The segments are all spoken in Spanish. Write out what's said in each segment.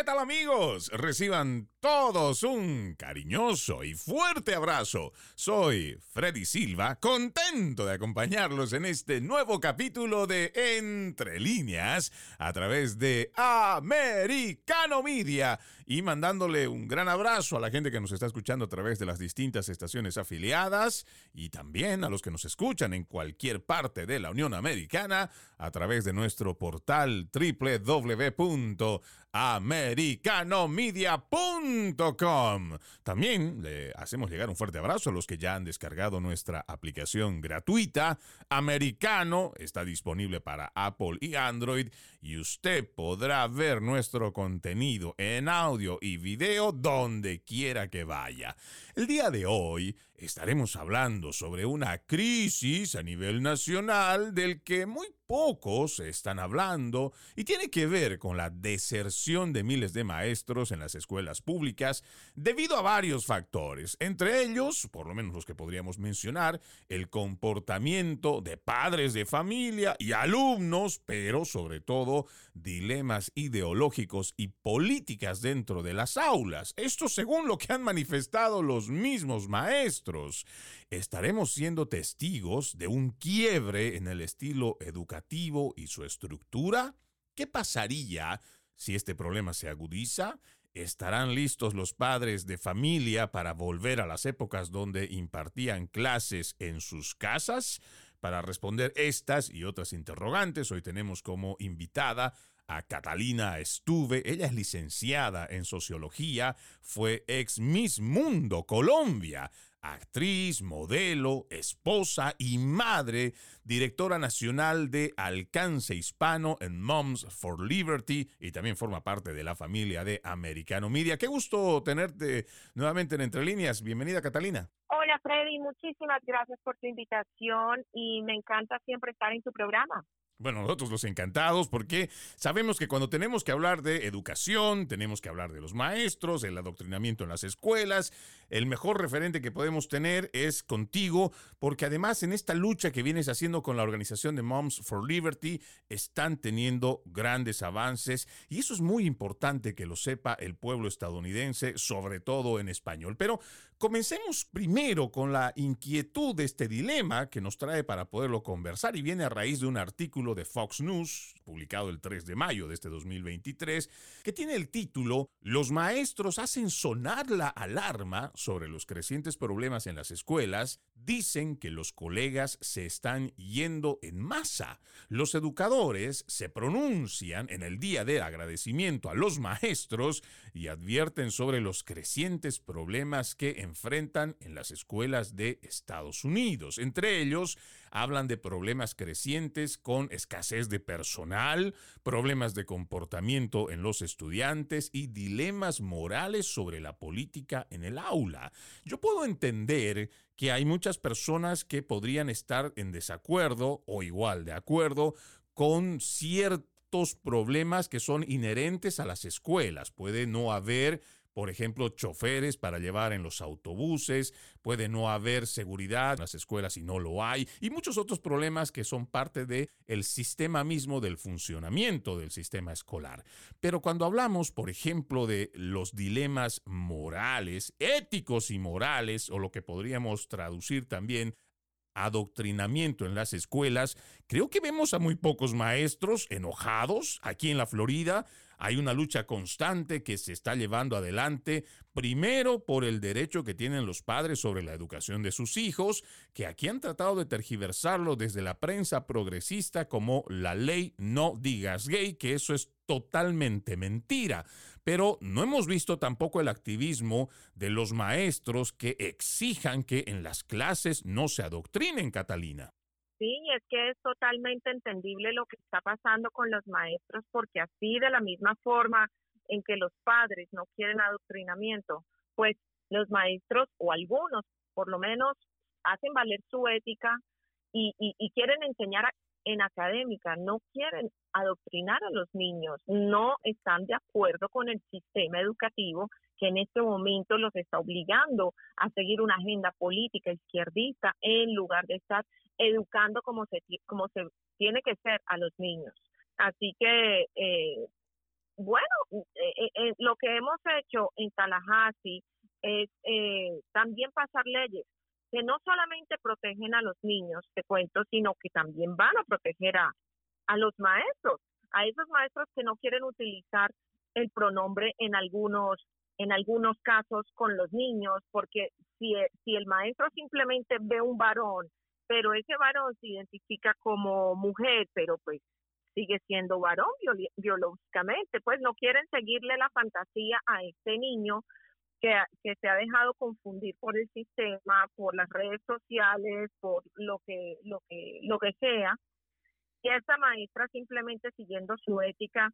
¿Qué tal amigos? Reciban todos un cariñoso y fuerte abrazo. Soy Freddy Silva, contento de acompañarlos en este nuevo capítulo de Entre líneas a través de Americano Media y mandándole un gran abrazo a la gente que nos está escuchando a través de las distintas estaciones afiliadas y también a los que nos escuchan en cualquier parte de la Unión Americana a través de nuestro portal www.americano americanomedia.com. También le hacemos llegar un fuerte abrazo a los que ya han descargado nuestra aplicación gratuita. Americano está disponible para Apple y Android y usted podrá ver nuestro contenido en audio y video donde quiera que vaya. El día de hoy estaremos hablando sobre una crisis a nivel nacional del que muy pocos están hablando y tiene que ver con la deserción de miles de maestros en las escuelas públicas debido a varios factores, entre ellos, por lo menos los que podríamos mencionar, el comportamiento de padres de familia y alumnos, pero sobre todo dilemas ideológicos y políticas dentro de las aulas. Esto según lo que han manifestado los mismos maestros. Estaremos siendo testigos de un quiebre en el estilo educativo y su estructura? ¿Qué pasaría si este problema se agudiza? ¿Estarán listos los padres de familia para volver a las épocas donde impartían clases en sus casas? Para responder estas y otras interrogantes, hoy tenemos como invitada a Catalina Estuve. Ella es licenciada en sociología, fue ex Miss Mundo Colombia, actriz, modelo, esposa y madre, directora nacional de Alcance Hispano en Moms for Liberty y también forma parte de la familia de Americano Media. Qué gusto tenerte nuevamente en Entre Líneas. Bienvenida, Catalina. Hola, Freddy. Muchísimas gracias por tu invitación y me encanta siempre estar en tu programa. Bueno, nosotros los encantados porque sabemos que cuando tenemos que hablar de educación, tenemos que hablar de los maestros, el adoctrinamiento en las escuelas, el mejor referente que podemos tener es contigo, porque además en esta lucha que vienes haciendo con la organización de Moms for Liberty, están teniendo grandes avances y eso es muy importante que lo sepa el pueblo estadounidense, sobre todo en español. Pero comencemos primero con la inquietud de este dilema que nos trae para poderlo conversar y viene a raíz de un artículo de Fox News, publicado el 3 de mayo de este 2023, que tiene el título Los maestros hacen sonar la alarma sobre los crecientes problemas en las escuelas, dicen que los colegas se están yendo en masa. Los educadores se pronuncian en el día de agradecimiento a los maestros y advierten sobre los crecientes problemas que enfrentan en las escuelas de Estados Unidos. Entre ellos, hablan de problemas crecientes con escasez de personal, problemas de comportamiento en los estudiantes y dilemas morales sobre la política en el aula. Yo puedo entender que hay muchas personas que podrían estar en desacuerdo o igual de acuerdo con ciertos problemas que son inherentes a las escuelas. Puede no haber por ejemplo, choferes para llevar en los autobuses, puede no haber seguridad en las escuelas y no lo hay, y muchos otros problemas que son parte del el sistema mismo del funcionamiento del sistema escolar. Pero cuando hablamos, por ejemplo, de los dilemas morales, éticos y morales, o lo que podríamos traducir también adoctrinamiento en las escuelas, creo que vemos a muy pocos maestros enojados aquí en la Florida. Hay una lucha constante que se está llevando adelante, primero por el derecho que tienen los padres sobre la educación de sus hijos, que aquí han tratado de tergiversarlo desde la prensa progresista como la ley no digas gay, que eso es totalmente mentira. Pero no hemos visto tampoco el activismo de los maestros que exijan que en las clases no se adoctrinen, Catalina. Sí, es que es totalmente entendible lo que está pasando con los maestros, porque así de la misma forma en que los padres no quieren adoctrinamiento, pues los maestros o algunos por lo menos hacen valer su ética y, y quieren enseñar en académica, no quieren adoctrinar a los niños, no están de acuerdo con el sistema educativo que en este momento los está obligando a seguir una agenda política izquierdista en lugar de estar educando como se, como se tiene que ser a los niños. Así que, eh, bueno, eh, eh, eh, lo que hemos hecho en Tallahassee es también pasar leyes que no solamente protegen a los niños, te cuento, sino que también van a proteger a, a los maestros, a esos maestros que no quieren utilizar el pronombre en algunos en algunos casos con los niños, porque si, si el maestro simplemente ve un varón, pero ese varón se identifica como mujer, pero pues sigue siendo varón biológicamente, pues no quieren seguirle la fantasía a este niño que, que se ha dejado confundir por el sistema, por las redes sociales, por lo que, lo que, lo que sea. Y esta maestra simplemente siguiendo su ética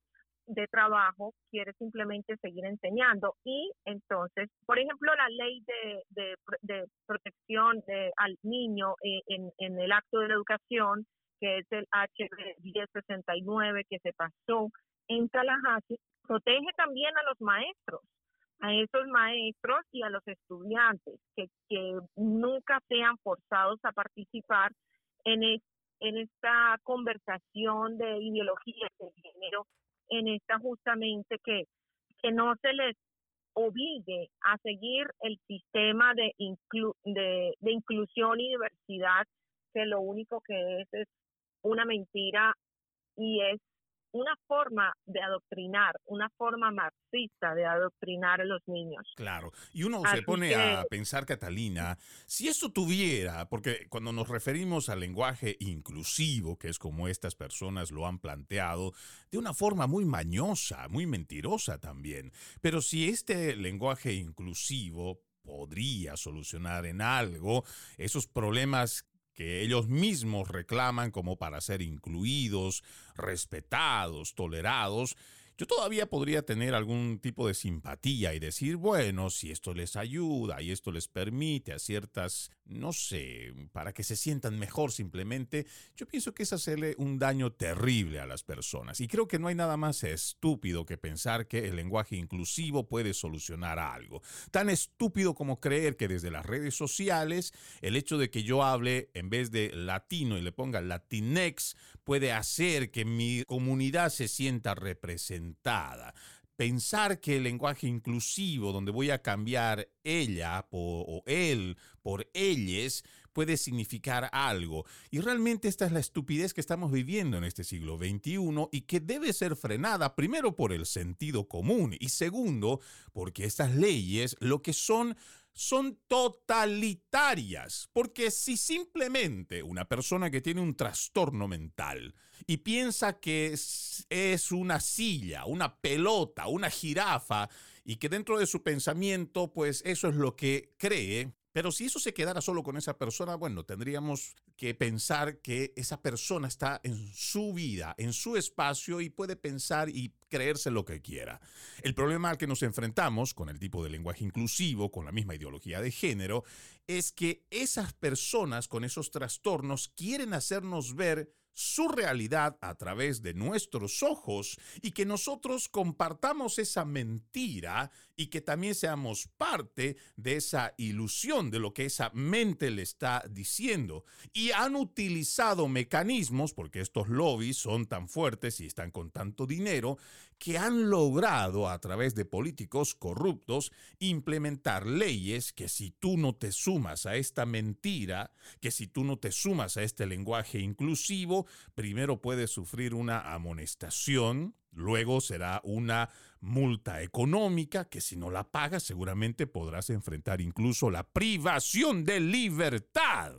de trabajo quiere simplemente seguir enseñando y entonces, por ejemplo, la ley de, de, protección de, al niño eh, en, en el acto de la educación, que es el HB 1069 que se pasó en Tallahassee, protege también a los maestros a esos maestros y a los estudiantes que, que nunca sean forzados a participar en, en esta conversación de ideología de género, en esta justamente que, que no se les obligue a seguir el sistema de, de, de inclusión y diversidad, que lo único que es es una mentira y es una forma de adoctrinar, una forma marxista de adoctrinar a los niños. Claro, y uno se pone a pensar, Catalina, si eso tuviera, porque cuando nos referimos al lenguaje inclusivo, que es como estas personas lo han planteado, de una forma muy mañosa, muy mentirosa también, pero si este lenguaje inclusivo podría solucionar en algo esos problemas que ellos mismos reclaman como para ser incluidos, respetados, tolerados, yo todavía podría tener algún tipo de simpatía y decir, bueno, si esto les ayuda y esto les permite a ciertas, no sé, para que se sientan mejor simplemente, yo pienso que es hacerle un daño terrible a las personas. Y creo que no hay nada más estúpido que pensar que el lenguaje inclusivo puede solucionar algo. Tan estúpido como creer que desde las redes sociales el hecho de que yo hable en vez de latino y le ponga latinex puede hacer que mi comunidad se sienta representada Pensar que el lenguaje inclusivo, donde voy a cambiar ella o él por ellas, puede significar algo. Y realmente esta es la estupidez que estamos viviendo en este siglo XXI y que debe ser frenada primero por el sentido común y segundo porque estas leyes lo que son son totalitarias, porque si simplemente una persona que tiene un trastorno mental y piensa que es, una silla, una pelota, una jirafa, y que dentro de su pensamiento, pues eso es lo que cree, pero si eso se quedara solo con esa persona, bueno, tendríamos que pensar que esa persona está en su vida, en su espacio y puede pensar y creerse lo que quiera. El problema al que nos enfrentamos con el tipo de lenguaje inclusivo, con la misma ideología de género, es que esas personas con esos trastornos quieren hacernos ver su realidad a través de nuestros ojos y que nosotros compartamos esa mentira y que también seamos parte de esa ilusión de lo que esa mente le está diciendo. Y han utilizado mecanismos, porque estos lobbies son tan fuertes y están con tanto dinero, que han logrado a través de políticos corruptos implementar leyes que si tú no te sumas a esta mentira, que si tú no te sumas a este lenguaje inclusivo, primero puedes sufrir una amonestación, luego será una multa económica que si no la pagas seguramente podrás enfrentar incluso la privación de libertad.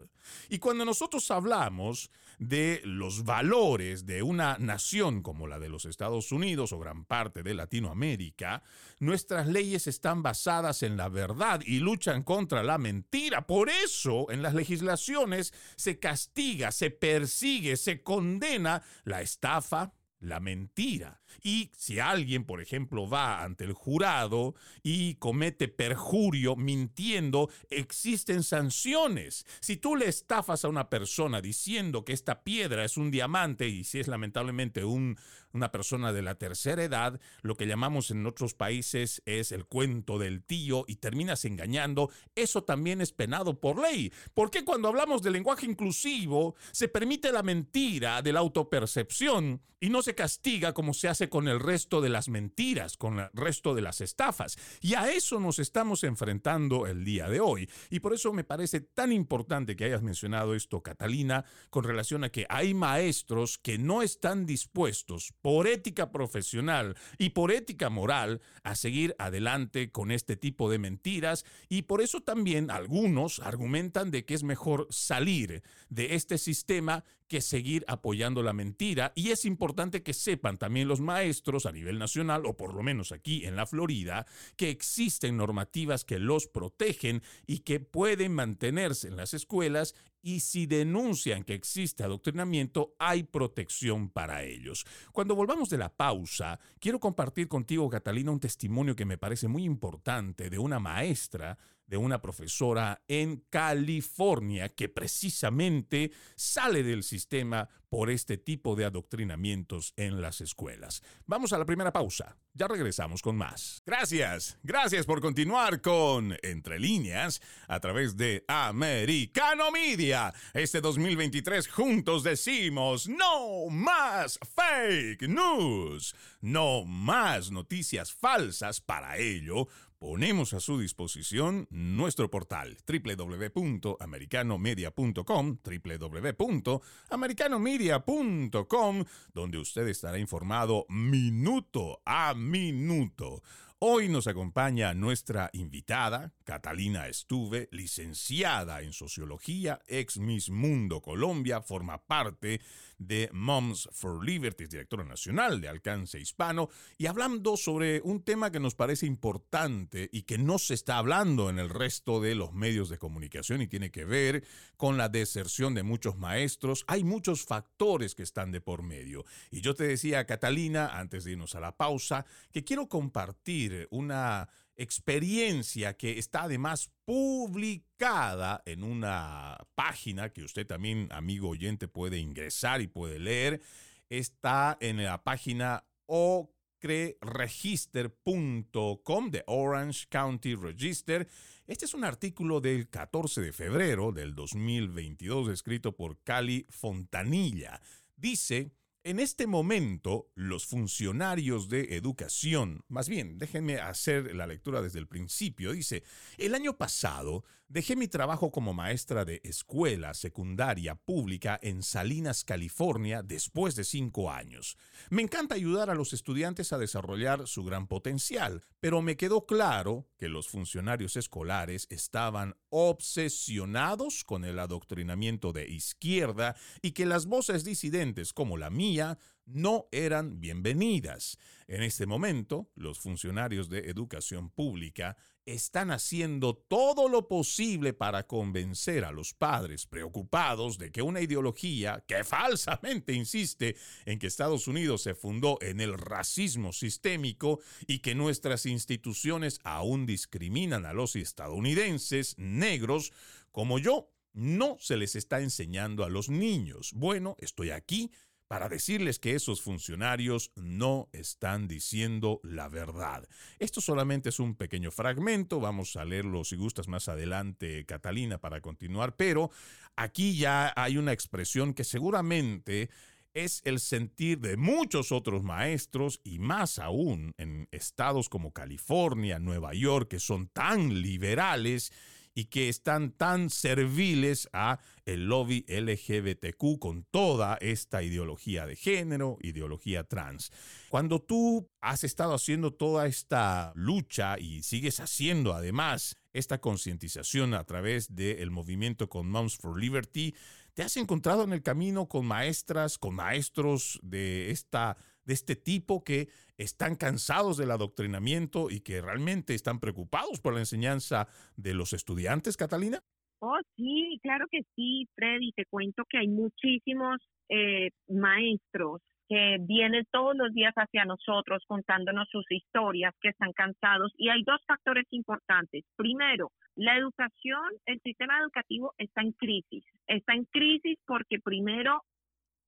Y cuando nosotros hablamos de los valores de una nación como la de los Estados Unidos o gran parte de Latinoamérica, nuestras leyes están basadas en la verdad y luchan contra la mentira. Por eso en las legislaciones se castiga, se persigue, se condena la estafa, la mentira. Y si alguien, por ejemplo, va ante el jurado y comete perjurio mintiendo, existen sanciones. Si tú le estafas a una persona diciendo que esta piedra es un diamante y si es lamentablemente un, una persona de la tercera edad, lo que llamamos en otros países es el cuento del tío y terminas engañando, eso también es penado por ley. ¿Por qué cuando hablamos de lenguaje inclusivo se permite la mentira de la autopercepción y no se castiga como se hace con el resto de las mentiras, con el resto de las estafas? Y a eso nos estamos enfrentando el día de hoy. Y por eso me parece tan importante que hayas mencionado esto, Catalina, con relación a que hay maestros que no están dispuestos por ética profesional y por ética moral a seguir adelante con este tipo de mentiras. Y por eso también algunos argumentan de que es mejor salir de este sistema que seguir apoyando la mentira y es importante que sepan también los maestros a nivel nacional o por lo menos aquí en la Florida que existen normativas que los protegen y que pueden mantenerse en las escuelas y si denuncian que existe adoctrinamiento, hay protección para ellos. Cuando volvamos de la pausa, quiero compartir contigo, Catalina, un testimonio que me parece muy importante de una maestra de una profesora en California que precisamente sale del sistema por este tipo de adoctrinamientos en las escuelas. Vamos a la primera pausa. Ya regresamos con más. Gracias, gracias por continuar con Entre líneas a través de Americano Media. Este 2023 juntos decimos no más fake news, no más noticias falsas. Para ello, ponemos a su disposición nuestro portal www.americanomedia.com, www.americanomedia.com, donde usted estará informado minuto a minuto Hoy nos acompaña nuestra invitada, Catalina Estuve, licenciada en Sociología, ex Miss Mundo Colombia, forma parte de Moms for Liberty, directora nacional de alcance hispano, y hablando sobre un tema que nos parece importante y que no se está hablando en el resto de los medios de comunicación y tiene que ver con la deserción de muchos maestros. Hay muchos factores que están de por medio. Y yo te decía, Catalina, antes de irnos a la pausa, que quiero compartir una experiencia que está además publicada en una página que usted también, amigo oyente, puede ingresar y puede leer. Está en la página ocreregister.com de Orange County Register. Este es un artículo del 14 de febrero del 2022 escrito por Cali Fontanilla. Dice en este momento, los funcionarios de educación, más bien, déjenme hacer la lectura desde el principio, dice, el año pasado Dejé mi trabajo como maestra de escuela secundaria pública en Salinas, California, después de cinco años. Me encanta ayudar a los estudiantes a desarrollar su gran potencial, pero me quedó claro que los funcionarios escolares estaban obsesionados con el adoctrinamiento de izquierda y que las voces disidentes como la mía no eran bienvenidas. En este momento, los funcionarios de educación pública están haciendo todo lo posible para convencer a los padres preocupados de que una ideología que falsamente insiste en que Estados Unidos se fundó en el racismo sistémico y que nuestras instituciones aún discriminan a los estadounidenses negros como yo, no se les está enseñando a los niños. Bueno, estoy aquí para decirles que esos funcionarios no están diciendo la verdad. Esto solamente es un pequeño fragmento, vamos a leerlo si gustas más adelante, Catalina, para continuar, pero aquí ya hay una expresión que seguramente es el sentir de muchos otros maestros y más aún en estados como California, Nueva York, que son tan liberales y que están tan serviles a el lobby LGBTQ con toda esta ideología de género, ideología trans. Cuando tú has estado haciendo toda esta lucha y sigues haciendo además esta concientización a través del movimiento con Moms for Liberty, te has encontrado en el camino con maestras, con maestros de esta de este tipo que están cansados del adoctrinamiento y que realmente están preocupados por la enseñanza de los estudiantes, Catalina? Oh, sí, claro que sí, Freddy. Te cuento que hay muchísimos eh, maestros que vienen todos los días hacia nosotros contándonos sus historias, que están cansados. Y hay dos factores importantes. Primero, la educación, el sistema educativo está en crisis. Está en crisis porque primero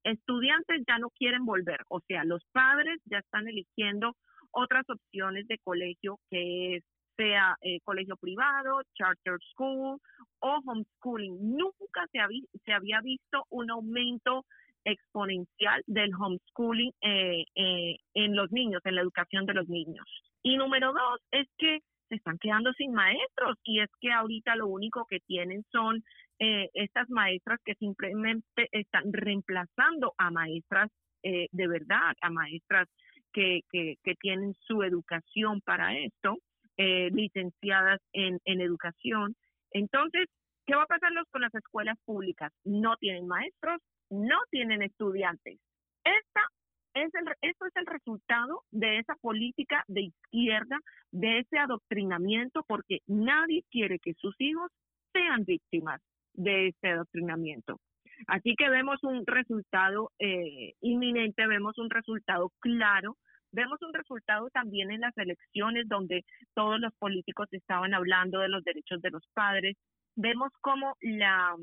estudiantes ya no quieren volver, o sea, los padres ya están eligiendo otras opciones de colegio que es sea eh, colegio privado, charter school o homeschooling. Nunca se, se había visto un aumento exponencial del homeschooling eh, eh, en los niños, en la educación de los niños. Y número dos es que se están quedando sin maestros y es que ahorita lo único que tienen son estas maestras que simplemente están reemplazando a maestras de verdad, a maestras que, que, que tienen su educación para esto eh, licenciadas en, en educación. Entonces, ¿qué va a pasar con las escuelas públicas? No tienen maestros, no tienen estudiantes. Esta es el, esto es el resultado de esa política de izquierda, de ese adoctrinamiento, porque nadie quiere que sus hijos sean víctimas de ese adoctrinamiento. Así que vemos un resultado eh, inminente, vemos un resultado claro Vemos un resultado también en las elecciones donde todos los políticos estaban hablando de los derechos de los padres. Vemos cómo la,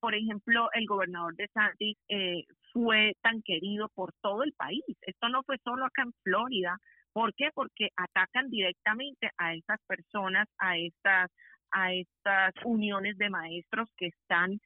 por ejemplo, el gobernador de Santis eh, fue tan querido por todo el país. Esto no fue solo acá en Florida. ¿Por qué? Porque atacan directamente a estas personas, a estas, a estas uniones de maestros que están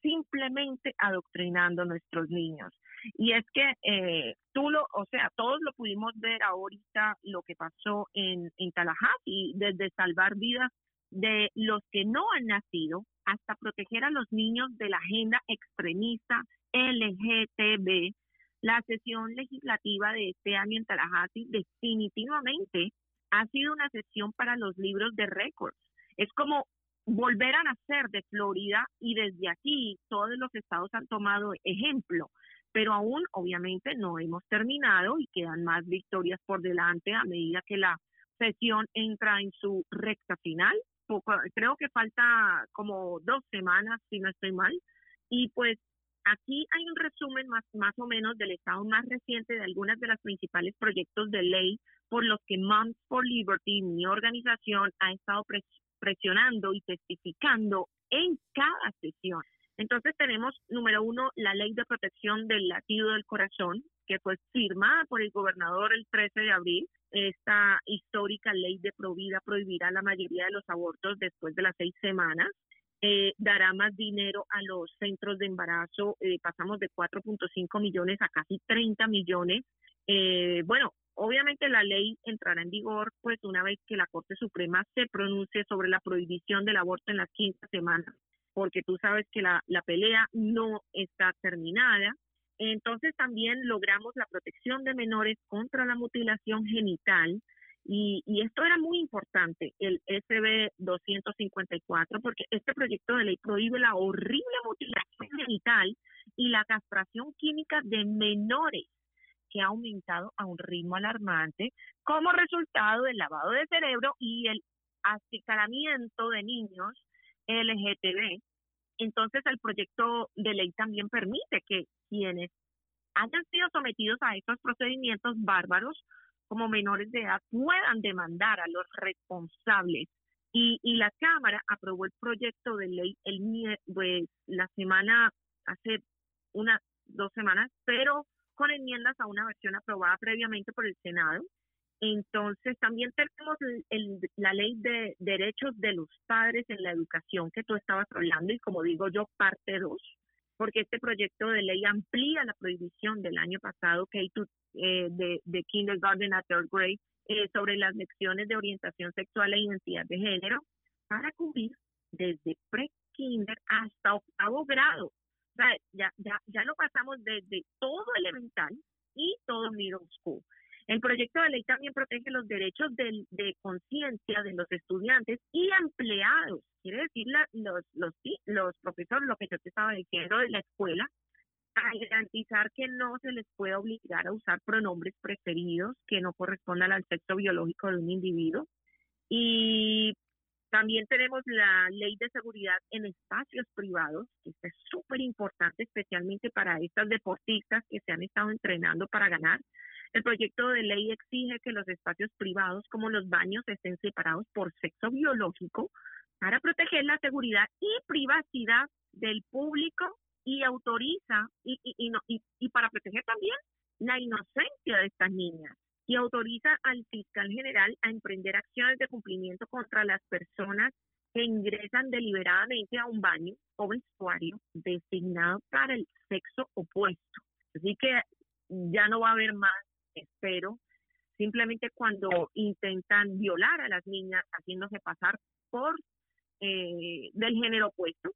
simplemente adoctrinando a nuestros niños. Y es que eh, tú lo, o sea, todos lo pudimos ver ahorita lo que pasó en, en Tallahassee, desde salvar vidas de los que no han nacido hasta proteger a los niños de la agenda extremista LGTB. La sesión legislativa de este año en Tallahassee definitivamente ha sido una sesión para los libros de récords. Es como volver a nacer de Florida y desde aquí todos los estados han tomado ejemplo pero aún obviamente no hemos terminado y quedan más victorias por delante a medida que la sesión entra en su recta final. creo que falta como dos semanas, si no estoy mal. Y pues aquí hay un resumen más, más o menos del estado más reciente de algunas de los principales proyectos de ley por los que Moms for Liberty, mi organización, ha estado presionando y testificando en cada sesión. Entonces tenemos, número uno, la ley de protección del latido del corazón, que fue firmada por el gobernador el 13 de abril. Esta histórica ley de provida prohibirá la mayoría de los abortos después de las seis semanas. Eh, dará más dinero a los centros de embarazo. Eh, pasamos de 4.5 millones a casi 30 millones. Eh, bueno, obviamente la ley entrará en vigor pues una vez que la Corte Suprema se pronuncie sobre la prohibición del aborto en las quinta semanas porque tú sabes que la, la pelea no está terminada. Entonces también logramos la protección de menores contra la mutilación genital y, y esto era muy importante, el SB 254, porque este proyecto de ley prohíbe la horrible mutilación genital y la castración química de menores que ha aumentado a un ritmo alarmante como resultado del lavado de cerebro y el acicalamiento de niños LGTB. Entonces, el proyecto de ley también permite que quienes hayan sido sometidos a estos procedimientos bárbaros como menores de edad puedan demandar a los responsables. Y, y la Cámara aprobó el proyecto de ley el pues, la semana, hace unas dos semanas, pero con enmiendas a una versión aprobada previamente por el Senado entonces, también tenemos la ley de derechos de los padres en la educación que tú estabas hablando y como digo yo, parte dos, porque este proyecto de ley amplía la prohibición del año pasado que eh, de, de kindergarten a third grade eh, sobre las lecciones de orientación sexual e identidad de género para cubrir desde pre-kinder hasta octavo grado. O sea, ya, ya, ya lo pasamos desde todo elemental y todo middle school. El proyecto de ley también protege los derechos de, de conciencia de los estudiantes y empleados. Quiere decir, los, los, los profesores, lo que yo te estaba diciendo de la escuela, a garantizar que no se les pueda obligar a usar pronombres preferidos que no correspondan al sexo biológico de un individuo. Y también tenemos la ley de seguridad en espacios privados, que es súper importante, especialmente para estas deportistas que se han estado entrenando para ganar. El proyecto de ley exige que los espacios privados como los baños estén separados por sexo biológico para proteger la seguridad y privacidad del público y autoriza, y, y, no, y, para proteger también la inocencia de estas niñas, y autoriza al fiscal general a emprender acciones de cumplimiento contra las personas que ingresan deliberadamente a un baño o vestuario designado para el sexo opuesto. Así que ya no va a haber más, espero, simplemente cuando intentan violar a las niñas haciéndose pasar por eh, del género opuesto.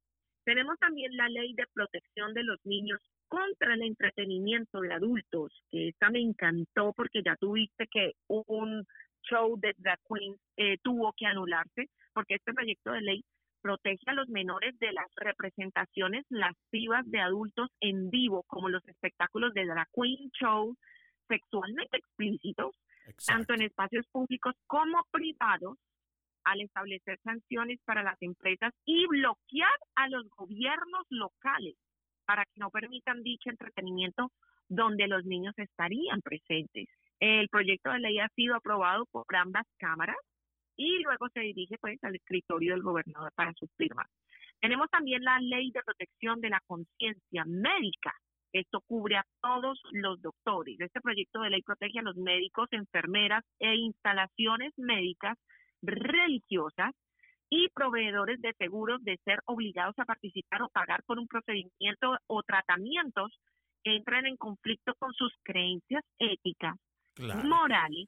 Tenemos también la ley de protección de los niños contra el entretenimiento de adultos, que esta me encantó porque ya tuviste que un show de drag queens eh, tuvo que anularse, porque este proyecto de ley protege a los menores de las representaciones lascivas de adultos en vivo, como los espectáculos de drag queen shows sexualmente explícitos, tanto en espacios públicos como privados, al establecer sanciones para las empresas y bloquear a los gobiernos locales para que no permitan dicho entretenimiento donde los niños estarían presentes. El proyecto de ley ha sido aprobado por ambas cámaras y luego se dirige pues al escritorio del gobernador para su firma. Tenemos también la ley de protección de la conciencia médica. Esto cubre a todos los doctores. Este proyecto de ley protege a los médicos, enfermeras e instalaciones médicas religiosas y proveedores de seguros de ser obligados a participar o pagar por un procedimiento o tratamientos que entren en conflicto con sus creencias éticas, morales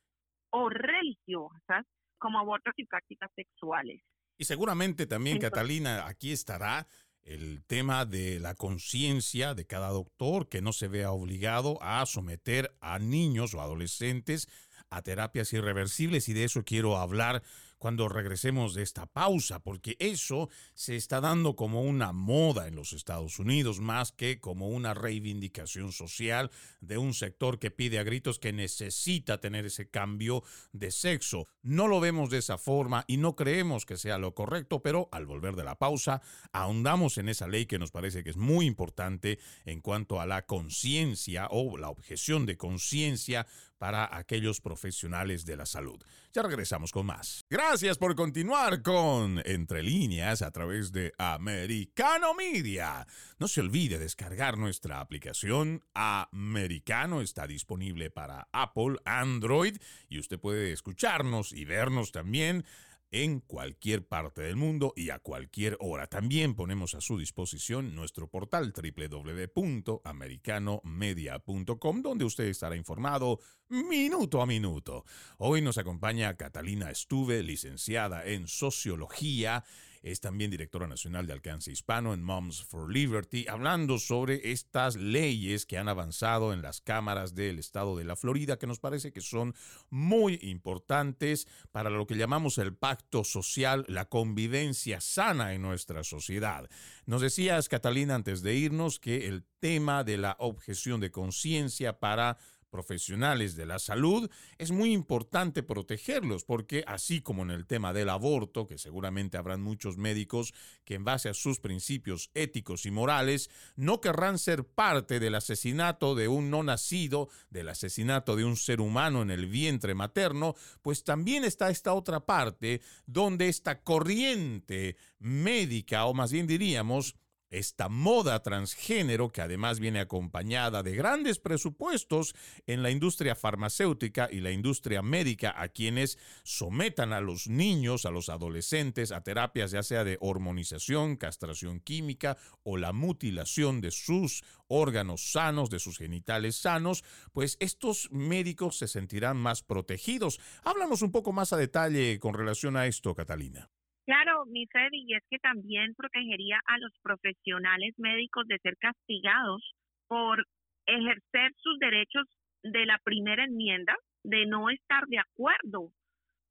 o religiosas, como abortos y prácticas sexuales. Y seguramente también, Catalina, aquí estará el tema de la conciencia de cada doctor que no se vea obligado a someter a niños o adolescentes a terapias irreversibles y de eso quiero hablar cuando regresemos de esta pausa, porque eso se está dando como una moda en los Estados Unidos, más que como una reivindicación social de un sector que pide a gritos que necesita tener ese cambio de sexo. No lo vemos de esa forma y no creemos que sea lo correcto, pero al volver de la pausa, ahondamos en esa ley que nos parece que es muy importante en cuanto a la conciencia o la objeción de conciencia para aquellos profesionales de la salud. Ya regresamos con más. Gracias por continuar con Entre líneas a través de Americano Media. No se olvide descargar nuestra aplicación Americano. Está disponible para Apple, Android y usted puede escucharnos y vernos también en cualquier parte del mundo y a cualquier hora. También ponemos a su disposición nuestro portal www.americanomedia.com donde usted estará informado minuto a minuto. Hoy nos acompaña Catalina Estuve, licenciada en Sociología es también directora nacional de alcance hispano en Moms for Liberty, hablando sobre estas leyes que han avanzado en las cámaras del estado de la Florida, que nos parece que son muy importantes para lo que llamamos el pacto social, la convivencia sana en nuestra sociedad. Nos decías, Catalina, antes de irnos, que el tema de la objeción de conciencia para profesionales de la salud, es muy importante protegerlos porque así como en el tema del aborto, que seguramente habrán muchos médicos que en base a sus principios éticos y morales no querrán ser parte del asesinato de un no nacido, del asesinato de un ser humano en el vientre materno, pues también está esta otra parte donde esta corriente médica, o más bien diríamos, esta moda transgénero que además viene acompañada de grandes presupuestos en la industria farmacéutica y la industria médica a quienes sometan a los niños, a los adolescentes a terapias ya sea de hormonización, castración química o la mutilación de sus órganos sanos, de sus genitales sanos, pues estos médicos se sentirán más protegidos. Háblanos un poco más a detalle con relación a esto, Catalina. Claro, mi Fede, y es que también protegería a los profesionales médicos de ser castigados por ejercer sus derechos de la primera enmienda, de no estar de acuerdo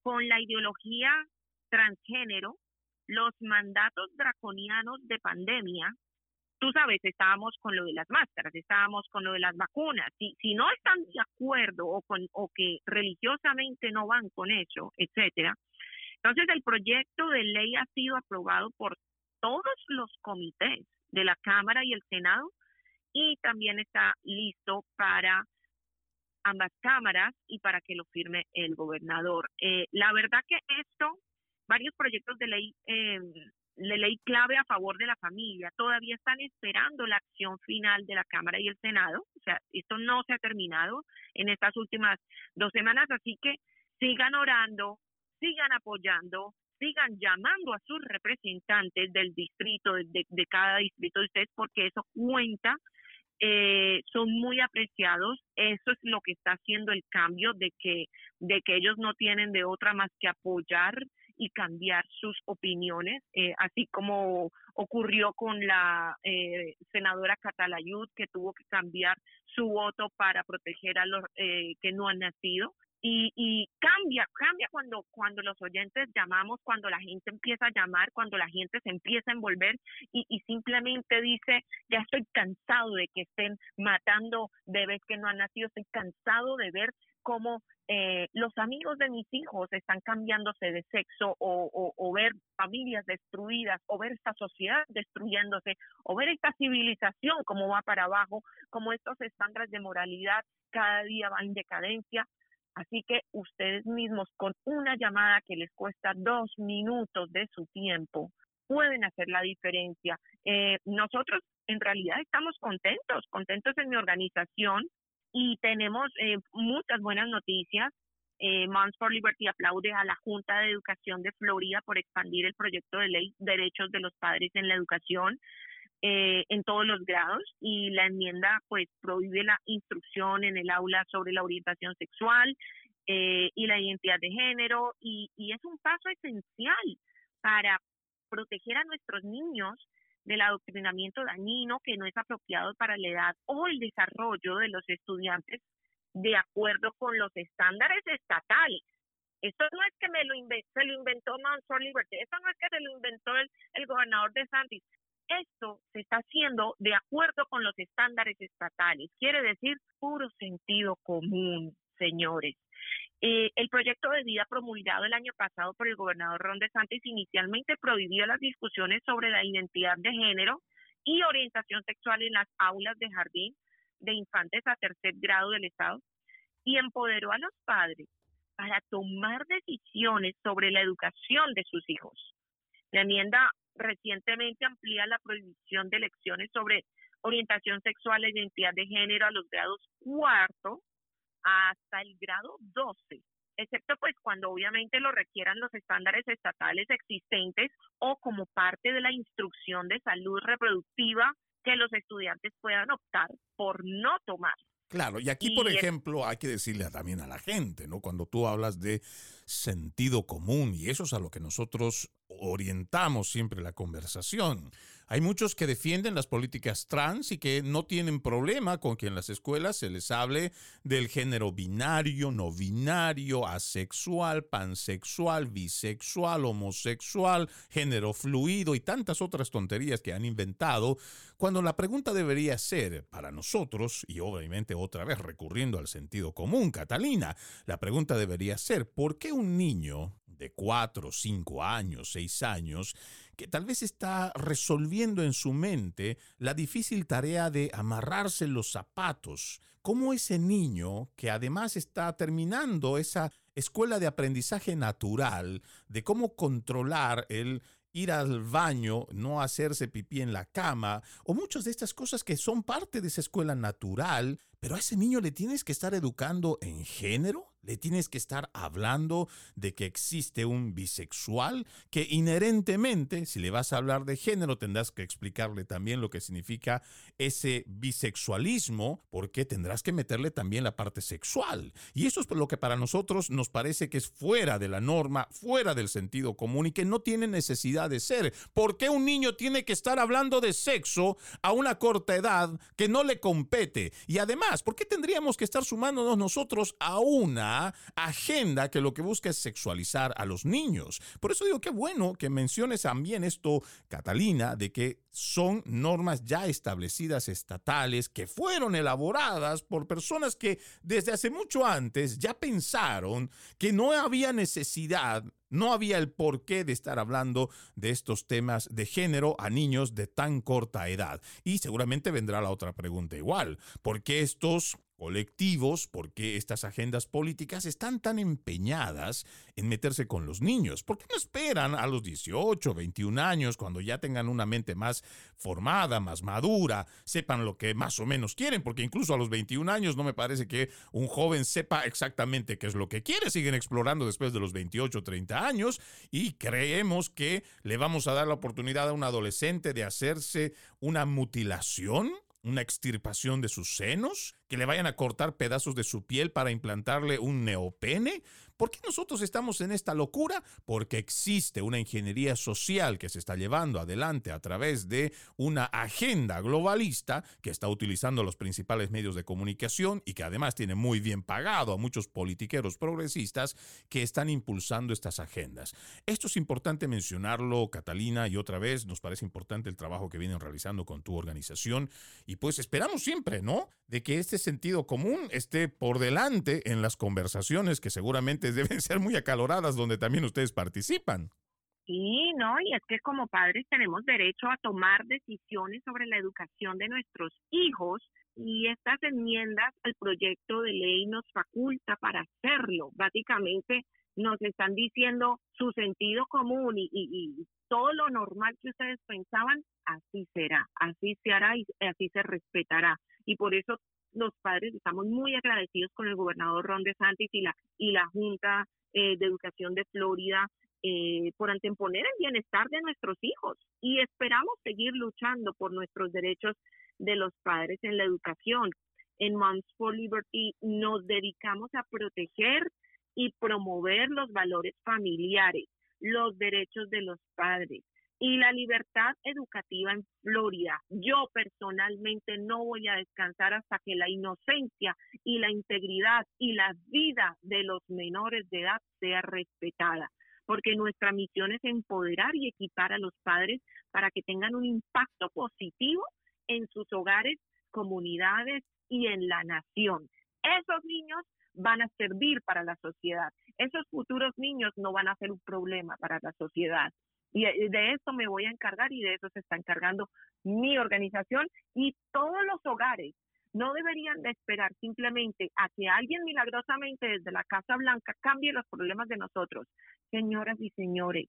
con la ideología transgénero, los mandatos draconianos de pandemia. Tú sabes, estábamos con lo de las máscaras, estábamos con lo de las vacunas. Si, si no están de acuerdo o, con, o que religiosamente no van con eso, etcétera, entonces, el proyecto de ley ha sido aprobado por todos los comités de la Cámara y el Senado y también está listo para ambas cámaras y para que lo firme el gobernador. Eh, la verdad que esto, varios proyectos de ley eh, ley clave a favor de la familia. Todavía están esperando la acción final de la Cámara y el Senado. O sea, esto no se ha terminado en estas últimas dos semanas, así que sigan orando, sigan apoyando, sigan llamando a sus representantes del distrito, de, de cada distrito de ustedes, porque eso cuenta eh, son muy apreciados. Eso es lo que está haciendo el cambio de que, de que ellos no tienen de otra más que apoyar y cambiar sus opiniones, eh, así como ocurrió con la eh, senadora Catalayud, que tuvo que cambiar su voto para proteger a los eh, que no han nacido y, y cambia, cambia cuando, cuando los oyentes llamamos, cuando la gente empieza a llamar, cuando la gente se empieza a envolver y, simplemente dice, ya estoy cansado de que estén matando bebés que no han nacido, estoy cansado de ver cómo eh, los amigos de mis hijos están cambiándose de sexo o, o, o, ver familias destruidas o ver esta sociedad destruyéndose o ver esta civilización como va para abajo, como estos estándares de moralidad cada día va en decadencia. Así que ustedes mismos con una llamada que les cuesta dos minutos de su tiempo pueden hacer la diferencia. Eh, nosotros en realidad estamos contentos, contentos en mi organización y tenemos eh, muchas buenas noticias. Eh, Moms for Liberty aplaude a la Junta de Educación de Florida por expandir el proyecto de ley Derechos de los Padres en la Educación. Eh, en todos los grados y la enmienda pues prohíbe la instrucción en el aula sobre la orientación sexual eh, y la identidad de género y, y es un paso esencial para proteger a nuestros niños del adoctrinamiento dañino que no es apropiado para la edad o el desarrollo de los estudiantes de acuerdo con los estándares estatales. Esto no es que me lo se lo inventó Mansour Liberty, esto no es que se lo inventó el, el gobernador de Santis, esto se está haciendo de acuerdo con los estándares estatales, quiere decir puro sentido común, señores. Eh, el proyecto de vida promulgado el año pasado por el gobernador Ron DeSantis inicialmente prohibió las discusiones sobre la identidad de género y orientación sexual en las aulas de jardín de infantes a tercer grado del Estado y empoderó a los padres para tomar decisiones sobre la educación de sus hijos. La enmienda recientemente amplía la prohibición de lecciones sobre orientación sexual e identidad de género a los grados cuarto hasta el grado 12, excepto pues cuando obviamente lo requieran los estándares estatales existentes o como parte de la instrucción de salud reproductiva que los estudiantes puedan optar por no tomar. Claro, y aquí, por ejemplo, hay que decirle también a la gente, ¿no? Cuando tú hablas de sentido común, y eso es a lo que nosotros orientamos siempre la conversación. Hay muchos que defienden las políticas trans y que no tienen problema con que en las escuelas se les hable del género binario, no binario, asexual, pansexual, bisexual, homosexual, género fluido y tantas otras tonterías que han inventado, cuando la pregunta debería ser para nosotros, y obviamente otra vez recurriendo al sentido común, Catalina, la pregunta debería ser, ¿por qué un niño de 4, 5 años, 6 años, que tal vez está resolviendo en su mente la difícil tarea de amarrarse los zapatos, como ese niño que además está terminando esa escuela de aprendizaje natural de cómo controlar el ir al baño, no hacerse pipí en la cama, o muchas de estas cosas que son parte de esa escuela natural, pero a ese niño le tienes que estar educando en género, le tienes que estar hablando de que existe un bisexual, que inherentemente, si le vas a hablar de género, tendrás que explicarle también lo que significa ese bisexualismo, porque tendrás que meterle también la parte sexual. Y eso es lo que para nosotros nos parece que es fuera de la norma, fuera del sentido común y que no tiene necesidad de ser. ¿Por qué un niño tiene que estar hablando de sexo a una corta edad que no le compete? Y además, ¿por qué tendríamos que estar sumándonos nosotros a una agenda que lo que busca es sexualizar a los niños. Por eso digo que bueno que menciones también esto, Catalina, de que son normas ya establecidas estatales que fueron elaboradas por personas que desde hace mucho antes ya pensaron que no había necesidad no había el porqué de estar hablando de estos temas de género a niños de tan corta edad. Y seguramente vendrá la otra pregunta igual. ¿Por qué estos colectivos por qué estas agendas políticas están tan empeñadas en meterse con los niños. ¿Por qué no esperan a los 18, 21 años, cuando ya tengan una mente más formada, más madura, sepan lo que más o menos quieren? Porque incluso a los 21 años no me parece que un joven sepa exactamente qué es lo que quiere. Siguen explorando después de los 28, 30 años y creemos que le vamos a dar la oportunidad a un adolescente de hacerse una mutilación una extirpación de sus senos, que le vayan a cortar pedazos de su piel para implantarle un neopene. ¿Por qué nosotros estamos en esta locura? Porque existe una ingeniería social que se está llevando adelante a través de una agenda globalista que está utilizando los principales medios de comunicación y que además tiene muy bien pagado a muchos politiqueros progresistas que están impulsando estas agendas. Esto es importante mencionarlo, Catalina, y otra vez nos parece importante el trabajo que vienen realizando con tu organización y pues esperamos siempre, ¿no? De que este sentido común esté por delante en las conversaciones que seguramente deben ser muy acaloradas donde también ustedes participan. Sí, no, y es que como padres tenemos derecho a tomar decisiones sobre la educación de nuestros hijos y estas enmiendas al proyecto de ley nos faculta para hacerlo. Básicamente nos están diciendo su sentido común y, y, todo lo normal que ustedes pensaban, así será, así se hará y así se respetará. Y por eso los padres estamos muy agradecidos con el gobernador Ron DeSantis y la, y la Junta eh, de Educación de Florida eh, por anteponer el bienestar de nuestros hijos y esperamos seguir luchando por nuestros derechos de los padres en la educación. En Moms for Liberty nos dedicamos a proteger y promover los valores familiares, los derechos de los padres, y la libertad educativa en Florida. Yo personalmente no voy a descansar hasta que la inocencia y la integridad y la vida de los menores de edad sea respetada, porque nuestra misión es empoderar y equipar a los padres para que tengan un impacto positivo en sus hogares, comunidades y en la nación. Esos niños van a servir para la sociedad. Esos futuros niños no van a ser un problema para la sociedad. Y de eso me voy a encargar y de eso se está encargando mi organización y todos los hogares no deberían de esperar simplemente a que alguien milagrosamente desde la Casa Blanca cambie los problemas de nosotros. Señoras y señores,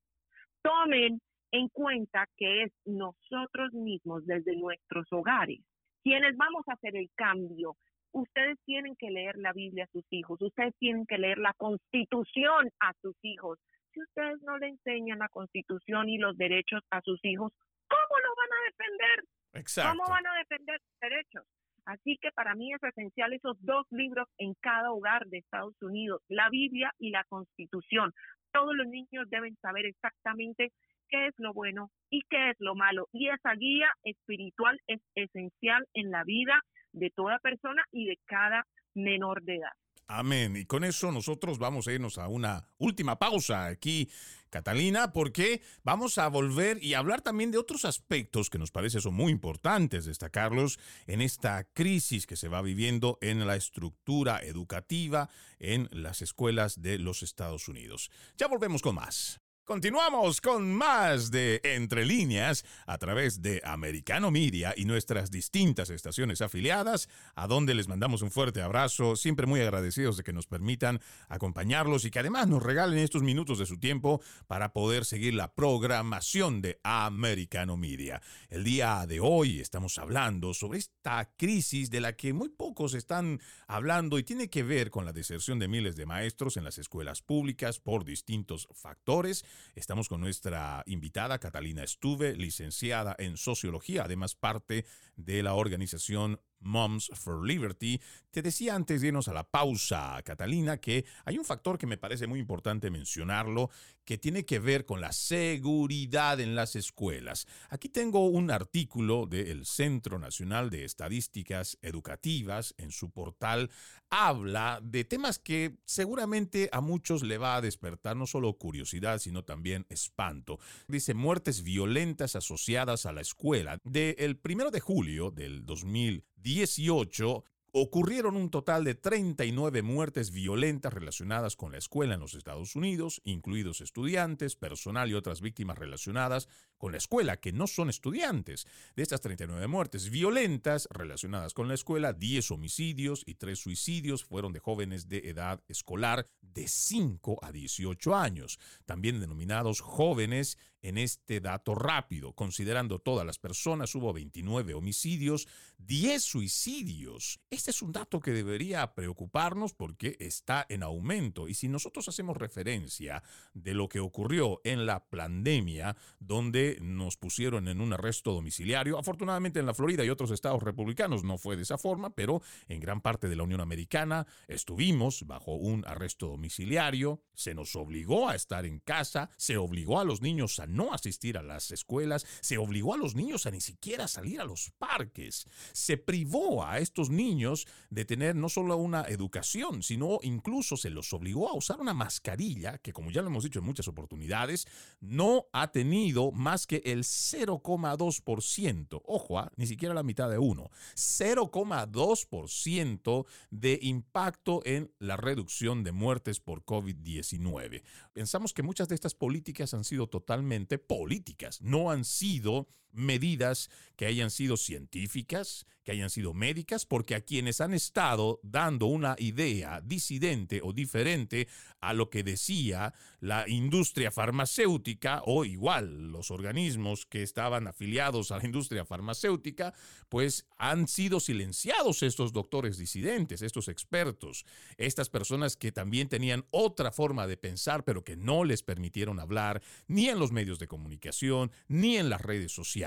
tomen en cuenta que es nosotros mismos desde nuestros hogares quienes vamos a hacer el cambio. Ustedes tienen que leer la Biblia a sus hijos, ustedes tienen que leer la Constitución a sus hijos, si ustedes no le enseñan la constitución y los derechos a sus hijos, ¿cómo lo van a defender? Exacto. ¿Cómo van a defender sus derechos? Así que para mí es esencial esos dos libros en cada hogar de Estados Unidos, la Biblia y la Constitución. Todos los niños deben saber exactamente qué es lo bueno y qué es lo malo. Y esa guía espiritual es esencial en la vida de toda persona y de cada menor de edad. Amén. Y con eso nosotros vamos a irnos a una última pausa aquí, Catalina, porque vamos a volver y hablar también de otros aspectos que nos parece son muy importantes destacarlos en esta crisis que se va viviendo en la estructura educativa en las escuelas de los Estados Unidos. Ya volvemos con más. Continuamos con más de Entre líneas a través de Americano Media y nuestras distintas estaciones afiliadas, a donde les mandamos un fuerte abrazo, siempre muy agradecidos de que nos permitan acompañarlos y que además nos regalen estos minutos de su tiempo para poder seguir la programación de Americano Media. El día de hoy estamos hablando sobre esta crisis de la que muy pocos están hablando y tiene que ver con la deserción de miles de maestros en las escuelas públicas por distintos factores Estamos con nuestra invitada Catalina Estuve, licenciada en sociología, además parte de la organización Moms for Liberty. Te decía antes de irnos a la pausa, Catalina, que hay un factor que me parece muy importante mencionarlo, que tiene que ver con la seguridad en las escuelas. Aquí tengo un artículo del Centro Nacional de Estadísticas Educativas en su portal. Habla de temas que seguramente a muchos le va a despertar no solo curiosidad, sino también espanto. Dice muertes violentas asociadas a la escuela. Del primero de julio del 2000 18 ocurrieron un total de 39 muertes violentas relacionadas con la escuela en los Estados Unidos, incluidos estudiantes, personal y otras víctimas relacionadas con la escuela, que no son estudiantes. De estas 39 muertes violentas relacionadas con la escuela, 10 homicidios y 3 suicidios fueron de jóvenes de edad escolar de 5 a 18 años, también denominados jóvenes en este dato rápido. Considerando todas las personas, hubo 29 homicidios, 10 suicidios. Este es un dato que debería preocuparnos porque está en aumento. Y si nosotros hacemos referencia de lo que ocurrió en la pandemia, donde nos pusieron en un arresto domiciliario, afortunadamente en la Florida y otros estados republicanos no fue de esa forma, pero en gran parte de la Unión Americana estuvimos bajo un arresto domiciliario, se nos obligó a estar en casa, se obligó a los niños a no asistir a las escuelas, se obligó a los niños a ni siquiera salir a los parques, se privó a estos niños de tener no solo una educación, sino incluso se los obligó a usar una mascarilla que, como ya lo hemos dicho en muchas oportunidades, no ha tenido más que el 0,2%, ojo, ¿ah? ni siquiera la mitad de uno, 0,2% de impacto en la reducción de muertes por COVID-19. Pensamos que muchas de estas políticas han sido totalmente políticas, no han sido medidas que hayan sido científicas, que hayan sido médicas, porque a quienes han estado dando una idea disidente o diferente a lo que decía la industria farmacéutica o igual los organismos que estaban afiliados a la industria farmacéutica, pues han sido silenciados estos doctores disidentes, estos expertos, estas personas que también tenían otra forma de pensar, pero que no les permitieron hablar ni en los medios de comunicación, ni en las redes sociales.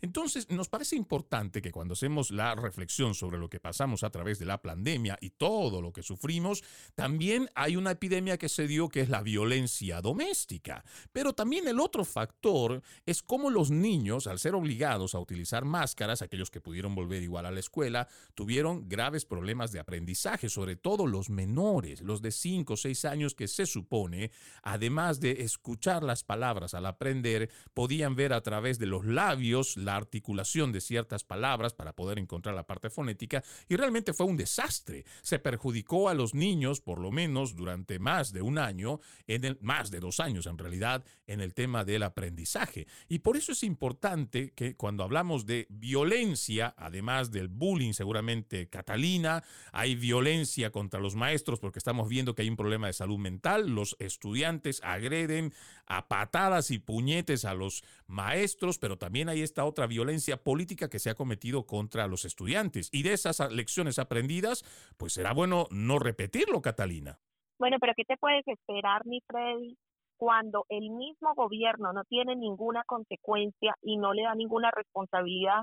Entonces, nos parece importante que cuando hacemos la reflexión sobre lo que pasamos a través de la pandemia y todo lo que sufrimos, también hay una epidemia que se dio que es la violencia doméstica. Pero también el otro factor es cómo los niños, al ser obligados a utilizar máscaras, aquellos que pudieron volver igual a la escuela, tuvieron graves problemas de aprendizaje, sobre todo los menores, los de 5 o 6 años que se supone, además de escuchar las palabras al aprender, podían ver a través de los labios la articulación de ciertas palabras para poder encontrar la parte fonética y realmente fue un desastre. Se perjudicó a los niños, por lo menos durante más de un año, en el, más de dos años en realidad, en el tema del aprendizaje. Y por eso es importante que cuando hablamos de violencia, además del bullying seguramente Catalina, hay violencia contra los maestros porque estamos viendo que hay un problema de salud mental, los estudiantes agreden a patadas y puñetes a los maestros, pero también hay esta otra violencia política que se ha cometido contra los estudiantes. Y de esas lecciones aprendidas, pues será bueno no repetirlo, Catalina. Bueno, pero ¿qué te puedes esperar, mi Freddy, cuando el mismo gobierno no tiene ninguna consecuencia y no le da ninguna responsabilidad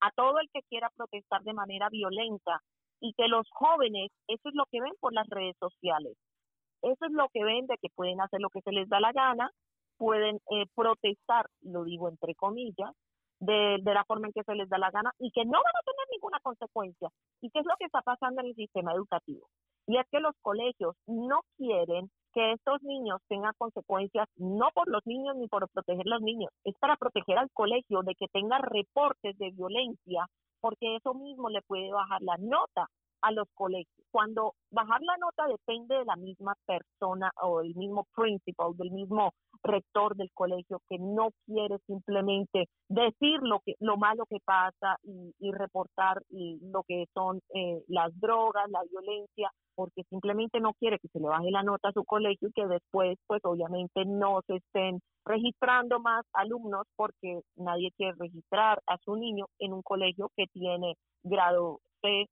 a todo el que quiera protestar de manera violenta y que los jóvenes, eso es lo que ven por las redes sociales, eso es lo que ven de que pueden hacer lo que se les da la gana, pueden eh, protestar, lo digo entre comillas, de, de, la forma en que se les da la gana y que no van a tener ninguna consecuencia. ¿Y qué es lo que está pasando en el sistema educativo? Y es que los colegios no quieren que estos niños tengan consecuencias, no por los niños ni por proteger a los niños, es para proteger al colegio de que tenga reportes de violencia, porque eso mismo le puede bajar la nota a los colegios. Cuando bajar la nota depende de la misma persona o del mismo principal, del mismo rector del colegio que no quiere simplemente decir lo que lo malo que pasa y, reportar lo que son eh, las drogas, la violencia, porque simplemente no quiere que se le baje la nota a su colegio y que después, pues obviamente no se estén registrando más alumnos porque nadie quiere registrar a su niño en un colegio que tiene grado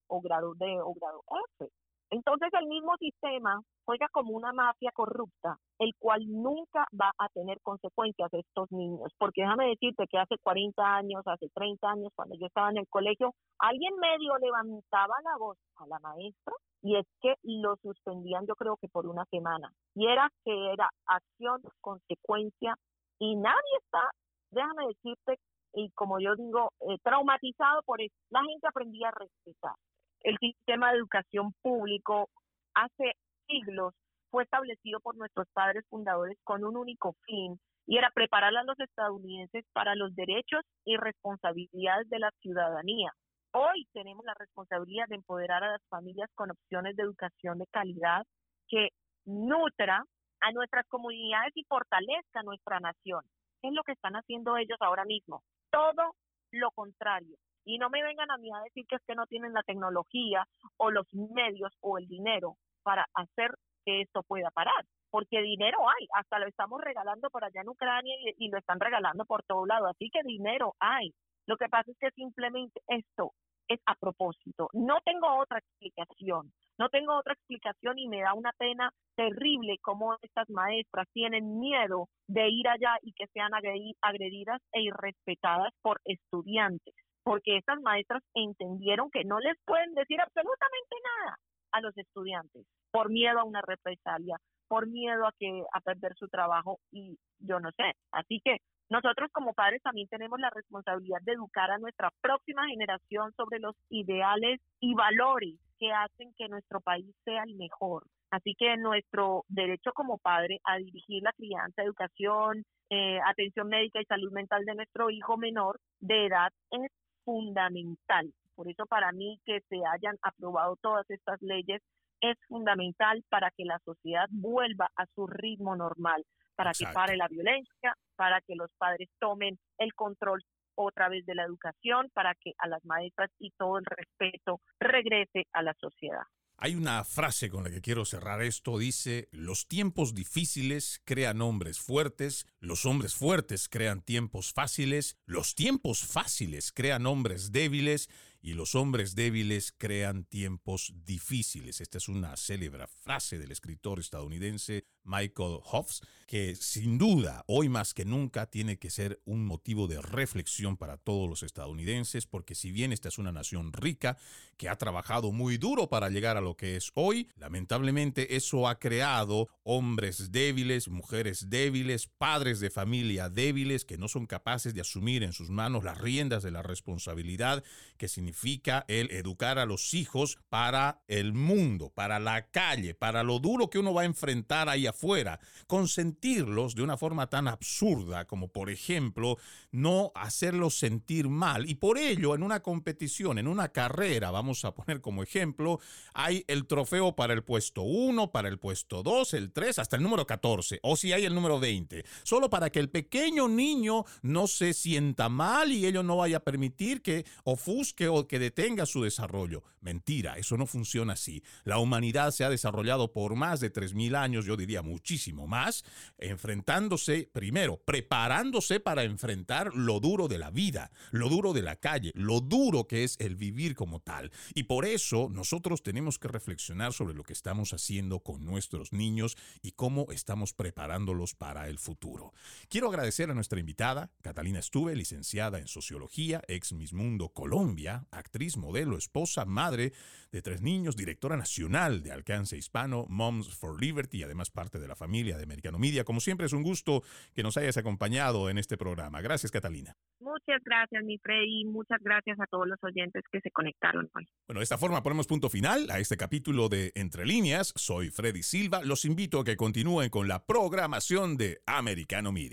o grado D o grado F. Entonces el mismo sistema juega como una mafia corrupta, el cual nunca va a tener consecuencias de estos niños. Porque déjame decirte que hace 40 años, hace 30 años, cuando yo estaba en el colegio, alguien medio levantaba la voz a la maestra y es que lo suspendían yo creo que por una semana. Y era que era acción, consecuencia, y nadie está, déjame decirte, y como yo digo, eh, traumatizado por eso. La gente aprendía a respetar. El sistema de educación público hace siglos fue establecido por nuestros padres fundadores con un único fin y era preparar a los estadounidenses para los derechos y responsabilidades de la ciudadanía. Hoy tenemos la responsabilidad de empoderar a las familias con opciones de educación de calidad que nutra a nuestras comunidades y fortalezca nuestra nación. es lo que están haciendo ellos ahora mismo. Todo lo contrario. Y no me vengan a mí a decir que es que no tienen la tecnología o los medios o el dinero para hacer que esto pueda parar. Porque dinero hay, hasta lo estamos regalando por allá en Ucrania y, y lo están regalando por todo lado. Así que dinero hay. Lo que pasa es que simplemente esto a propósito. No tengo otra explicación. No tengo otra explicación y me da una pena terrible cómo estas maestras tienen miedo de ir allá y que sean agredidas e irrespetadas por estudiantes, porque estas maestras entendieron que no les pueden decir absolutamente nada a los estudiantes por miedo a una represalia, por miedo a que a perder su trabajo y yo no sé. Así que nosotros como padres también tenemos la responsabilidad de educar a nuestra próxima generación sobre los ideales y valores que hacen que nuestro país sea el mejor. Así que nuestro derecho como padre a dirigir la crianza, educación, eh, atención médica y salud mental de nuestro hijo menor de edad es fundamental. Por eso para mí que se hayan aprobado todas estas leyes es fundamental para que la sociedad vuelva a su ritmo normal, para que pare la violencia, para que los padres tomen el control otra vez de la educación, para que a las maestras y todo el respeto regrese a la sociedad. Hay una frase con la que quiero cerrar esto, dice, los tiempos difíciles crean hombres fuertes, los hombres fuertes crean tiempos fáciles, los tiempos fáciles crean hombres débiles y los hombres débiles crean tiempos difíciles. Esta es una célebre frase del escritor estadounidense Michael Hoffs, que sin duda hoy más que nunca tiene que ser un motivo de reflexión para todos los estadounidenses, porque si bien esta es una nación rica, que ha trabajado muy duro para llegar a lo que es hoy, lamentablemente eso ha creado hombres débiles, mujeres débiles, padres de familia débiles, que no son capaces de asumir en sus manos las riendas de la responsabilidad que significa el educar a los hijos para el mundo, para la calle, para lo duro que uno va a enfrentar ahí afuera, consentirlos de una forma tan absurda como por ejemplo no hacerlos sentir mal y por ello en una competición, en una carrera, vamos a poner como ejemplo, hay el trofeo para el puesto 1, para el puesto 2, el 3, hasta el número 14 o si hay el número 20, solo para que el pequeño niño no se sienta mal y ello no vaya a permitir que ofusque o que detenga su desarrollo. Mentira, eso no funciona así. La humanidad se ha desarrollado por más de 3.000 años, yo diría muchísimo más, enfrentándose, primero, preparándose para enfrentar lo duro de la vida, lo duro de la calle, lo duro que es el vivir como tal. Y por eso nosotros tenemos que reflexionar sobre lo que estamos haciendo con nuestros niños y cómo estamos preparándolos para el futuro. Quiero agradecer a nuestra invitada, Catalina Estuve, licenciada en Sociología, ex Miss Mundo Colombia, actriz, modelo, esposa, madre de tres niños, directora nacional de alcance hispano, Moms for Liberty y además parte de la familia de Americano Media. Como siempre, es un gusto que nos hayas acompañado en este programa. Gracias, Catalina. Muchas gracias, mi Freddy, y muchas gracias a todos los oyentes que se conectaron hoy. Bueno, de esta forma ponemos punto final a este capítulo de Entre Líneas. Soy Freddy Silva. Los invito a que continúen con la programación de Americano Media.